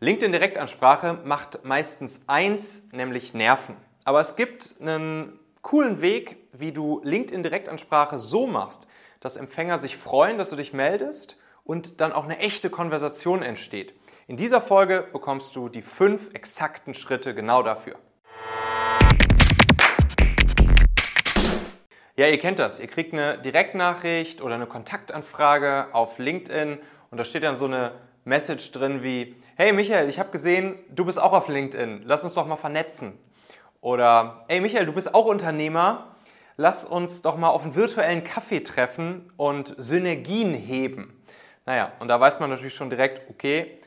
LinkedIn Direktansprache macht meistens eins, nämlich Nerven. Aber es gibt einen coolen Weg, wie du LinkedIn Direktansprache so machst, dass Empfänger sich freuen, dass du dich meldest und dann auch eine echte Konversation entsteht. In dieser Folge bekommst du die fünf exakten Schritte genau dafür. Ja, ihr kennt das. Ihr kriegt eine Direktnachricht oder eine Kontaktanfrage auf LinkedIn und da steht dann so eine Message drin wie, hey Michael, ich habe gesehen, du bist auch auf LinkedIn, lass uns doch mal vernetzen. Oder, hey Michael, du bist auch Unternehmer, lass uns doch mal auf einen virtuellen Kaffee treffen und Synergien heben. Naja, und da weiß man natürlich schon direkt, okay,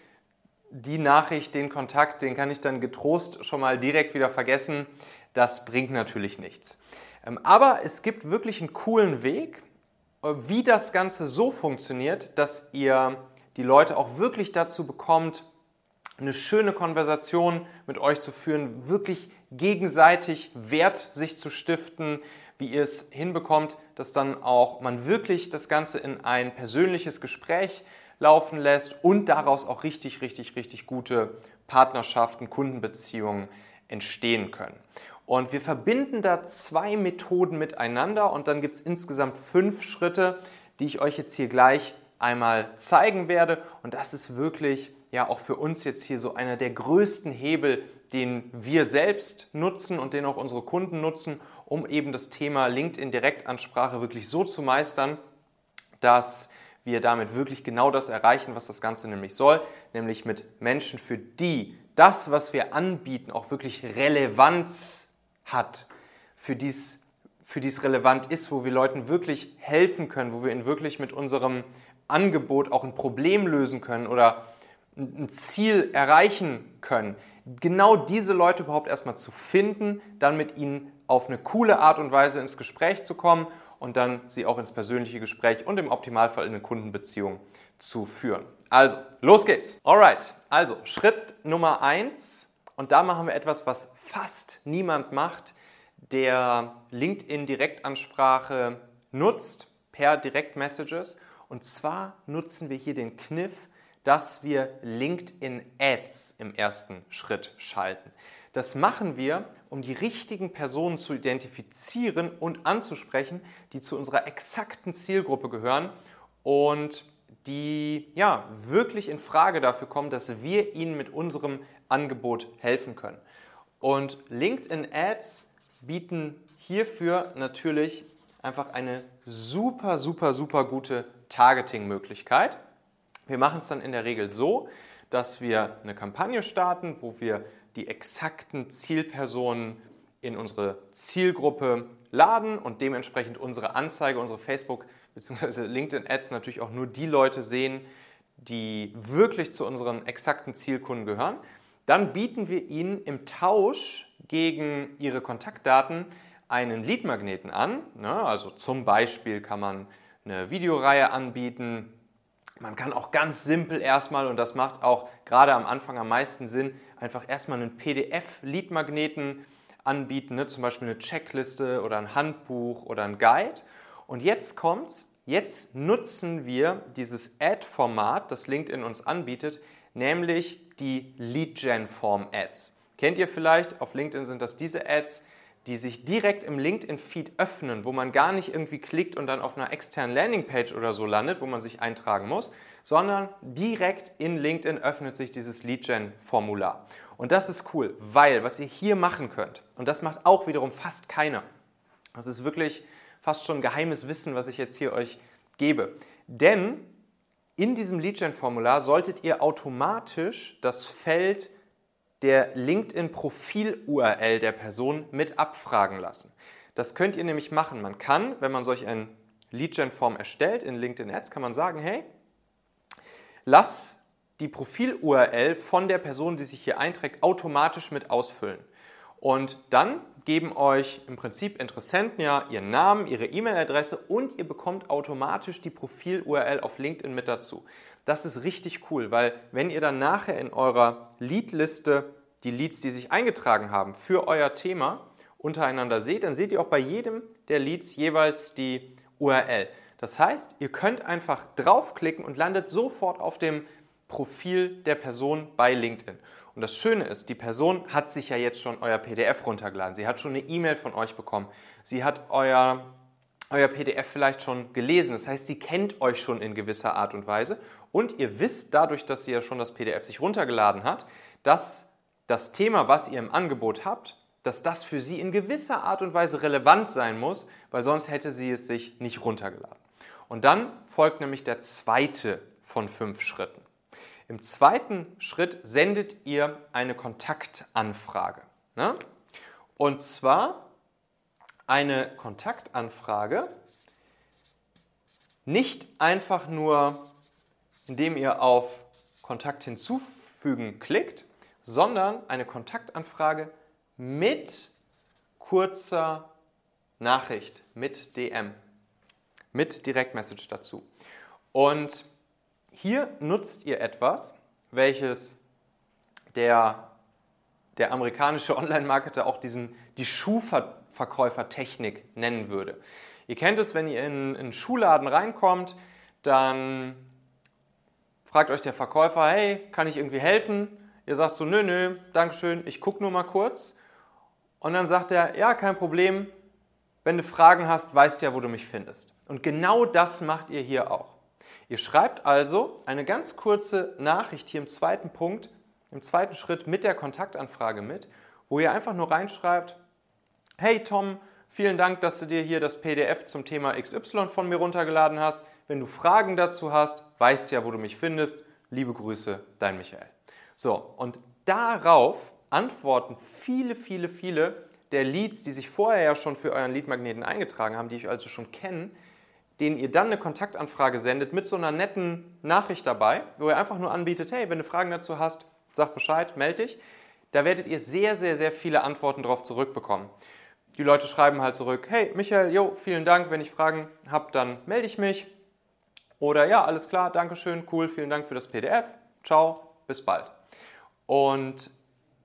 die Nachricht, den Kontakt, den kann ich dann getrost schon mal direkt wieder vergessen. Das bringt natürlich nichts. Ähm, aber es gibt wirklich einen coolen Weg, äh, wie das Ganze so funktioniert, dass ihr die Leute auch wirklich dazu bekommt, eine schöne Konversation mit euch zu führen, wirklich gegenseitig Wert sich zu stiften, wie ihr es hinbekommt, dass dann auch man wirklich das Ganze in ein persönliches Gespräch laufen lässt und daraus auch richtig, richtig, richtig gute Partnerschaften, Kundenbeziehungen entstehen können. Und wir verbinden da zwei Methoden miteinander und dann gibt es insgesamt fünf Schritte, die ich euch jetzt hier gleich einmal zeigen werde. Und das ist wirklich ja auch für uns jetzt hier so einer der größten Hebel, den wir selbst nutzen und den auch unsere Kunden nutzen, um eben das Thema LinkedIn Direktansprache wirklich so zu meistern, dass wir damit wirklich genau das erreichen, was das Ganze nämlich soll, nämlich mit Menschen, für die das, was wir anbieten, auch wirklich Relevanz hat, für die es für die relevant ist, wo wir Leuten wirklich helfen können, wo wir ihnen wirklich mit unserem Angebot auch ein Problem lösen können oder ein Ziel erreichen können. Genau diese Leute überhaupt erstmal zu finden, dann mit ihnen auf eine coole Art und Weise ins Gespräch zu kommen und dann sie auch ins persönliche Gespräch und im Optimalfall in eine Kundenbeziehung zu führen. Also, los geht's. Alright, also Schritt Nummer eins und da machen wir etwas, was fast niemand macht, der LinkedIn Direktansprache nutzt per Direktmessages und zwar nutzen wir hier den Kniff, dass wir LinkedIn Ads im ersten Schritt schalten. Das machen wir, um die richtigen Personen zu identifizieren und anzusprechen, die zu unserer exakten Zielgruppe gehören und die ja wirklich in Frage dafür kommen, dass wir ihnen mit unserem Angebot helfen können. Und LinkedIn Ads bieten hierfür natürlich einfach eine super, super, super gute Targeting-Möglichkeit. Wir machen es dann in der Regel so, dass wir eine Kampagne starten, wo wir die exakten Zielpersonen in unsere Zielgruppe laden und dementsprechend unsere Anzeige, unsere Facebook- bzw. LinkedIn-Ads natürlich auch nur die Leute sehen, die wirklich zu unseren exakten Zielkunden gehören. Dann bieten wir ihnen im Tausch gegen ihre Kontaktdaten einen Leadmagneten an. Also zum Beispiel kann man eine Videoreihe anbieten. Man kann auch ganz simpel erstmal, und das macht auch gerade am Anfang am meisten Sinn, einfach erstmal einen PDF-Leadmagneten anbieten, ne? zum Beispiel eine Checkliste oder ein Handbuch oder ein Guide. Und jetzt kommt's, jetzt nutzen wir dieses Ad-Format, das LinkedIn uns anbietet, nämlich die Lead-Gen-Form-Ads. Kennt ihr vielleicht? Auf LinkedIn sind das diese Ads, die sich direkt im LinkedIn-Feed öffnen, wo man gar nicht irgendwie klickt und dann auf einer externen Landingpage oder so landet, wo man sich eintragen muss, sondern direkt in LinkedIn öffnet sich dieses Lead-Gen-Formular. Und das ist cool, weil was ihr hier machen könnt, und das macht auch wiederum fast keiner, das ist wirklich fast schon geheimes Wissen, was ich jetzt hier euch gebe. Denn in diesem Lead-Gen-Formular solltet ihr automatisch das Feld der LinkedIn-Profil-URL der Person mit abfragen lassen. Das könnt ihr nämlich machen. Man kann, wenn man solch ein Lead-Gen-Form erstellt in LinkedIn Ads, kann man sagen, hey, lass die Profil-URL von der Person, die sich hier einträgt, automatisch mit ausfüllen. Und dann geben euch im Prinzip Interessenten ja ihren Namen, ihre E-Mail-Adresse und ihr bekommt automatisch die Profil-URL auf LinkedIn mit dazu. Das ist richtig cool, weil wenn ihr dann nachher in eurer Lead-Liste die Leads, die sich eingetragen haben für euer Thema, untereinander seht, dann seht ihr auch bei jedem der Leads jeweils die URL. Das heißt, ihr könnt einfach draufklicken und landet sofort auf dem Profil der Person bei LinkedIn. Und das Schöne ist, die Person hat sich ja jetzt schon euer PDF runtergeladen. Sie hat schon eine E-Mail von euch bekommen. Sie hat euer, euer PDF vielleicht schon gelesen. Das heißt, sie kennt euch schon in gewisser Art und Weise. Und ihr wisst dadurch, dass sie ja schon das PDF sich runtergeladen hat, dass das Thema, was ihr im Angebot habt, dass das für sie in gewisser Art und Weise relevant sein muss, weil sonst hätte sie es sich nicht runtergeladen. Und dann folgt nämlich der zweite von fünf Schritten. Im zweiten Schritt sendet ihr eine Kontaktanfrage. Ne? Und zwar eine Kontaktanfrage nicht einfach nur, indem ihr auf Kontakt hinzufügen klickt, sondern eine Kontaktanfrage mit kurzer Nachricht, mit DM, mit Direktmessage dazu. Und hier nutzt ihr etwas, welches der, der amerikanische Online-Marketer auch diesen, die Schuhverkäufertechnik nennen würde. Ihr kennt es, wenn ihr in, in einen Schuhladen reinkommt, dann fragt euch der Verkäufer, hey, kann ich irgendwie helfen? Ihr sagt so, nö, nö, Dankeschön, ich gucke nur mal kurz. Und dann sagt er, ja, kein Problem, wenn du Fragen hast, weißt ja, wo du mich findest. Und genau das macht ihr hier auch. Ihr schreibt also eine ganz kurze Nachricht hier im zweiten Punkt, im zweiten Schritt mit der Kontaktanfrage mit, wo ihr einfach nur reinschreibt, hey Tom, vielen Dank, dass du dir hier das PDF zum Thema XY von mir runtergeladen hast. Wenn du Fragen dazu hast, weißt ja, wo du mich findest. Liebe Grüße, dein Michael. So, und darauf antworten viele, viele, viele der Leads, die sich vorher ja schon für euren Leadmagneten eingetragen haben, die ich also schon kenne, denen ihr dann eine Kontaktanfrage sendet mit so einer netten Nachricht dabei, wo ihr einfach nur anbietet, hey, wenn du Fragen dazu hast, sag Bescheid, melde dich. Da werdet ihr sehr, sehr, sehr viele Antworten darauf zurückbekommen. Die Leute schreiben halt zurück, hey Michael, jo, vielen Dank, wenn ich Fragen habe, dann melde ich mich. Oder ja, alles klar, danke schön, cool, vielen Dank für das PDF. Ciao, bis bald. Und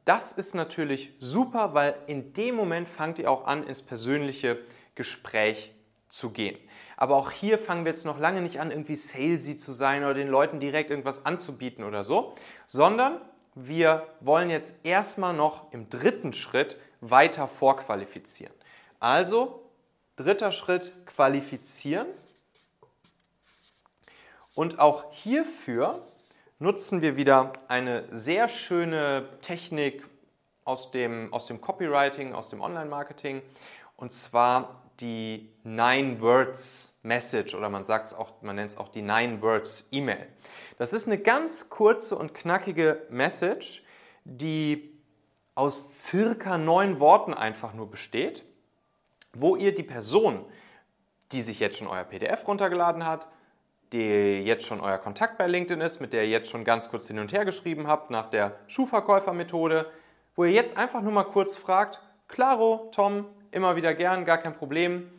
das ist natürlich super, weil in dem Moment fangt ihr auch an, ins persönliche Gespräch zu gehen. Aber auch hier fangen wir jetzt noch lange nicht an, irgendwie salesy zu sein oder den Leuten direkt irgendwas anzubieten oder so, sondern wir wollen jetzt erstmal noch im dritten Schritt weiter vorqualifizieren. Also, dritter Schritt, qualifizieren. Und auch hierfür nutzen wir wieder eine sehr schöne Technik aus dem, aus dem Copywriting, aus dem Online-Marketing. Und zwar die Nine Words Message oder man man nennt es auch die Nine Words E-Mail. Das ist eine ganz kurze und knackige Message, die aus circa neun Worten einfach nur besteht, wo ihr die Person, die sich jetzt schon euer PDF runtergeladen hat, die jetzt schon euer Kontakt bei LinkedIn ist, mit der ihr jetzt schon ganz kurz hin und her geschrieben habt nach der Schuhverkäufermethode, wo ihr jetzt einfach nur mal kurz fragt, Claro, Tom, immer wieder gern, gar kein Problem.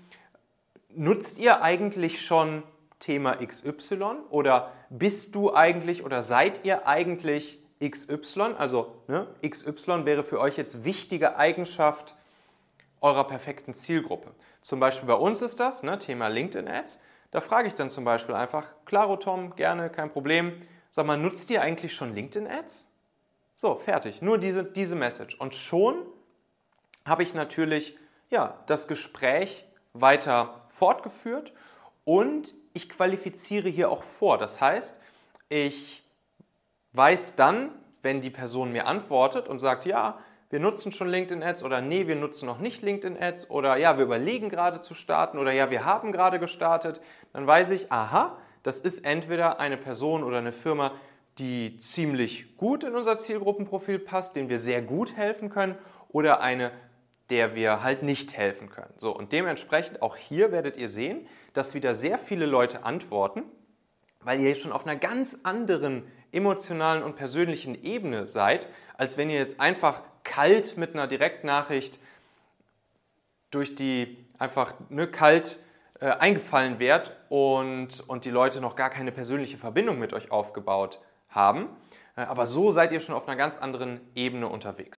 Nutzt ihr eigentlich schon Thema XY oder bist du eigentlich oder seid ihr eigentlich XY? Also ne, XY wäre für euch jetzt wichtige Eigenschaft eurer perfekten Zielgruppe. Zum Beispiel bei uns ist das ne, Thema LinkedIn Ads. Da frage ich dann zum Beispiel einfach, klaro Tom, gerne, kein Problem. Sag mal, nutzt ihr eigentlich schon LinkedIn Ads? So, fertig. Nur diese, diese Message. Und schon habe ich natürlich ja, das Gespräch weiter fortgeführt und ich qualifiziere hier auch vor. Das heißt, ich weiß dann, wenn die Person mir antwortet und sagt, ja, wir nutzen schon LinkedIn Ads oder nee, wir nutzen noch nicht LinkedIn Ads oder ja, wir überlegen gerade zu starten oder ja, wir haben gerade gestartet, dann weiß ich, aha, das ist entweder eine Person oder eine Firma, die ziemlich gut in unser Zielgruppenprofil passt, denen wir sehr gut helfen können oder eine der wir halt nicht helfen können. So, und dementsprechend auch hier werdet ihr sehen, dass wieder sehr viele Leute antworten, weil ihr schon auf einer ganz anderen emotionalen und persönlichen Ebene seid, als wenn ihr jetzt einfach kalt mit einer Direktnachricht durch die einfach ne, kalt äh, eingefallen wärt und, und die Leute noch gar keine persönliche Verbindung mit euch aufgebaut haben. Äh, aber so seid ihr schon auf einer ganz anderen Ebene unterwegs.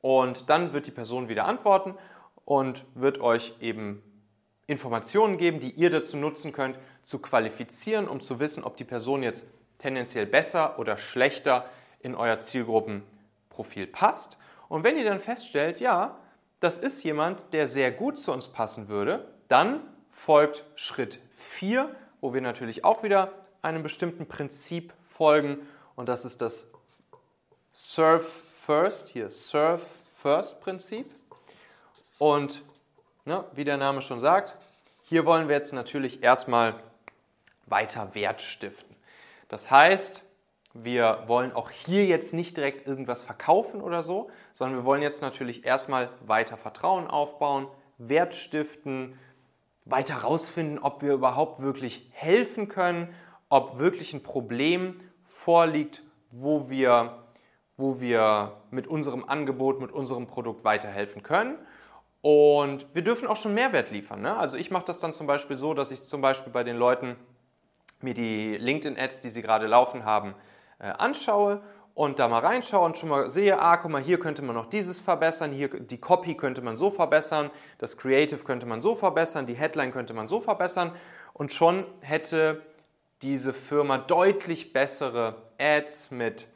Und dann wird die Person wieder antworten und wird euch eben Informationen geben, die ihr dazu nutzen könnt, zu qualifizieren, um zu wissen, ob die Person jetzt tendenziell besser oder schlechter in euer Zielgruppenprofil passt. Und wenn ihr dann feststellt, ja, das ist jemand, der sehr gut zu uns passen würde, dann folgt Schritt 4, wo wir natürlich auch wieder einem bestimmten Prinzip folgen und das ist das Serve First, hier Serve First Prinzip. Und ne, wie der Name schon sagt, hier wollen wir jetzt natürlich erstmal weiter Wert stiften. Das heißt, wir wollen auch hier jetzt nicht direkt irgendwas verkaufen oder so, sondern wir wollen jetzt natürlich erstmal weiter Vertrauen aufbauen, Wert stiften, weiter herausfinden, ob wir überhaupt wirklich helfen können, ob wirklich ein Problem vorliegt, wo wir wo wir mit unserem Angebot, mit unserem Produkt weiterhelfen können. Und wir dürfen auch schon Mehrwert liefern. Ne? Also ich mache das dann zum Beispiel so, dass ich zum Beispiel bei den Leuten mir die LinkedIn-Ads, die sie gerade laufen haben, äh, anschaue und da mal reinschaue und schon mal sehe, ah, guck mal, hier könnte man noch dieses verbessern, hier die Copy könnte man so verbessern, das Creative könnte man so verbessern, die Headline könnte man so verbessern und schon hätte diese Firma deutlich bessere Ads mit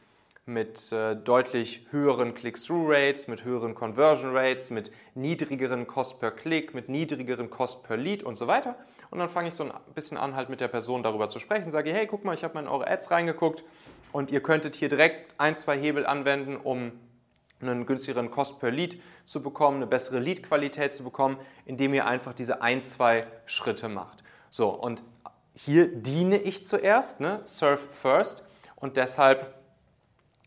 mit äh, deutlich höheren Click-Through-Rates, mit höheren Conversion-Rates, mit niedrigeren Cost per Click, mit niedrigeren Cost per Lead und so weiter. Und dann fange ich so ein bisschen an, halt mit der Person darüber zu sprechen, sage, hey, guck mal, ich habe mal in eure Ads reingeguckt und ihr könntet hier direkt ein, zwei Hebel anwenden, um einen günstigeren Cost per Lead zu bekommen, eine bessere Lead-Qualität zu bekommen, indem ihr einfach diese ein, zwei Schritte macht. So, und hier diene ich zuerst, ne? Serve first, und deshalb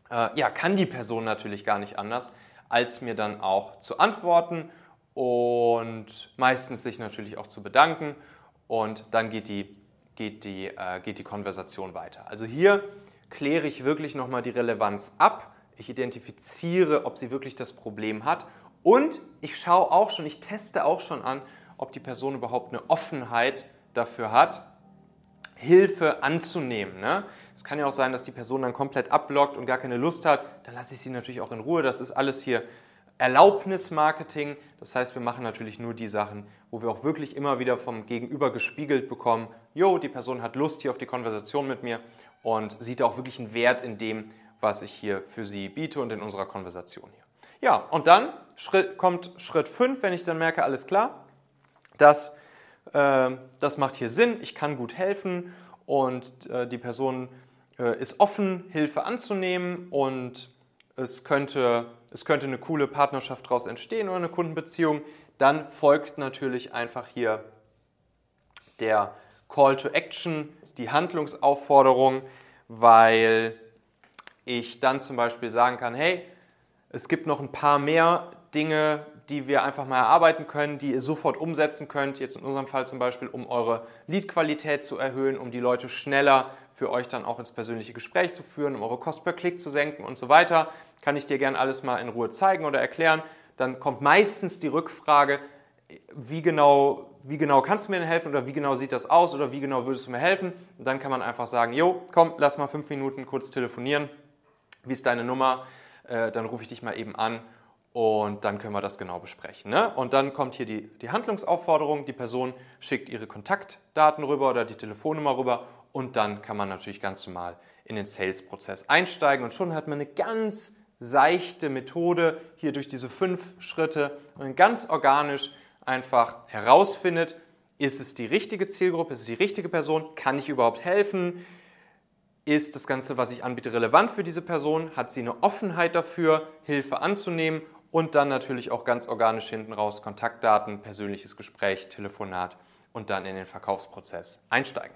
äh, ja, kann die Person natürlich gar nicht anders, als mir dann auch zu antworten und meistens sich natürlich auch zu bedanken und dann geht die, geht die, äh, geht die Konversation weiter. Also hier kläre ich wirklich nochmal die Relevanz ab. Ich identifiziere, ob sie wirklich das Problem hat und ich schaue auch schon, ich teste auch schon an, ob die Person überhaupt eine Offenheit dafür hat, Hilfe anzunehmen. Ne? Es kann ja auch sein, dass die Person dann komplett abblockt und gar keine Lust hat. Dann lasse ich sie natürlich auch in Ruhe. Das ist alles hier Erlaubnismarketing. Das heißt, wir machen natürlich nur die Sachen, wo wir auch wirklich immer wieder vom Gegenüber gespiegelt bekommen, jo, die Person hat Lust hier auf die Konversation mit mir und sieht auch wirklich einen Wert in dem, was ich hier für sie biete und in unserer Konversation hier. Ja, und dann Schritt, kommt Schritt 5, wenn ich dann merke, alles klar, das, äh, das macht hier Sinn, ich kann gut helfen und äh, die Person äh, ist offen, Hilfe anzunehmen und es könnte, es könnte eine coole Partnerschaft daraus entstehen oder eine Kundenbeziehung, dann folgt natürlich einfach hier der Call to Action, die Handlungsaufforderung, weil ich dann zum Beispiel sagen kann, hey, es gibt noch ein paar mehr Dinge, die wir einfach mal erarbeiten können, die ihr sofort umsetzen könnt. Jetzt in unserem Fall zum Beispiel, um eure Leadqualität zu erhöhen, um die Leute schneller für euch dann auch ins persönliche Gespräch zu führen, um eure Kost per Klick zu senken und so weiter. Kann ich dir gerne alles mal in Ruhe zeigen oder erklären. Dann kommt meistens die Rückfrage, wie genau, wie genau kannst du mir denn helfen oder wie genau sieht das aus oder wie genau würdest du mir helfen? Und dann kann man einfach sagen, jo, komm, lass mal fünf Minuten kurz telefonieren. Wie ist deine Nummer? Äh, dann rufe ich dich mal eben an und dann können wir das genau besprechen. Ne? Und dann kommt hier die, die Handlungsaufforderung. Die Person schickt ihre Kontaktdaten rüber oder die Telefonnummer rüber und dann kann man natürlich ganz normal in den Sales-Prozess einsteigen und schon hat man eine ganz seichte Methode hier durch diese fünf Schritte und ganz organisch einfach herausfindet, ist es die richtige Zielgruppe, ist es die richtige Person, kann ich überhaupt helfen, ist das Ganze, was ich anbiete, relevant für diese Person, hat sie eine Offenheit dafür, Hilfe anzunehmen und dann natürlich auch ganz organisch hinten raus Kontaktdaten, persönliches Gespräch, Telefonat und dann in den Verkaufsprozess einsteigen.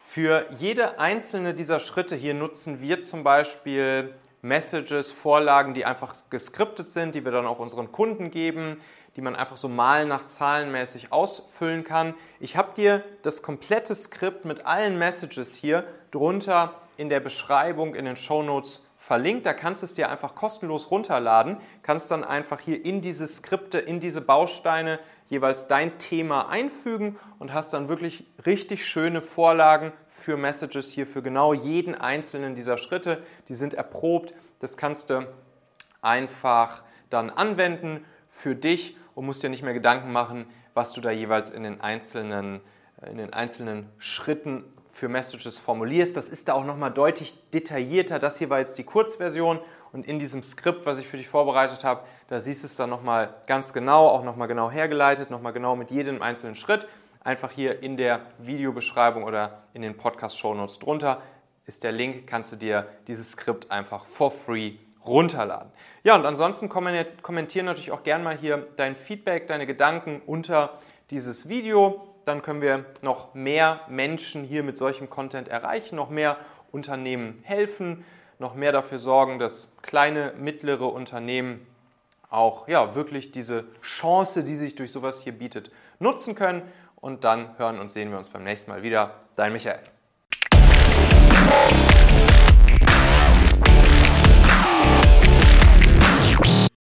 Für jede einzelne dieser Schritte hier nutzen wir zum Beispiel Messages, Vorlagen, die einfach geskriptet sind, die wir dann auch unseren Kunden geben, die man einfach so mal nach zahlenmäßig ausfüllen kann. Ich habe dir das komplette Skript mit allen Messages hier drunter in der Beschreibung, in den Show Notes verlinkt. Da kannst du es dir einfach kostenlos runterladen, kannst dann einfach hier in diese Skripte, in diese Bausteine jeweils dein Thema einfügen und hast dann wirklich richtig schöne Vorlagen für Messages hier für genau jeden einzelnen dieser Schritte. Die sind erprobt. Das kannst du einfach dann anwenden für dich und musst dir nicht mehr Gedanken machen, was du da jeweils in den einzelnen, in den einzelnen Schritten für Messages formulierst. Das ist da auch nochmal deutlich detaillierter. Das hier war jetzt die Kurzversion und in diesem Skript, was ich für dich vorbereitet habe, da siehst du es dann nochmal ganz genau, auch nochmal genau hergeleitet, nochmal genau mit jedem einzelnen Schritt. Einfach hier in der Videobeschreibung oder in den Podcast-Shownotes drunter ist der Link, kannst du dir dieses Skript einfach for free runterladen. Ja, und ansonsten kommentieren natürlich auch gerne mal hier dein Feedback, deine Gedanken unter dieses Video dann können wir noch mehr Menschen hier mit solchem Content erreichen, noch mehr Unternehmen helfen, noch mehr dafür sorgen, dass kleine, mittlere Unternehmen auch ja, wirklich diese Chance, die sich durch sowas hier bietet, nutzen können. Und dann hören und sehen wir uns beim nächsten Mal wieder. Dein Michael.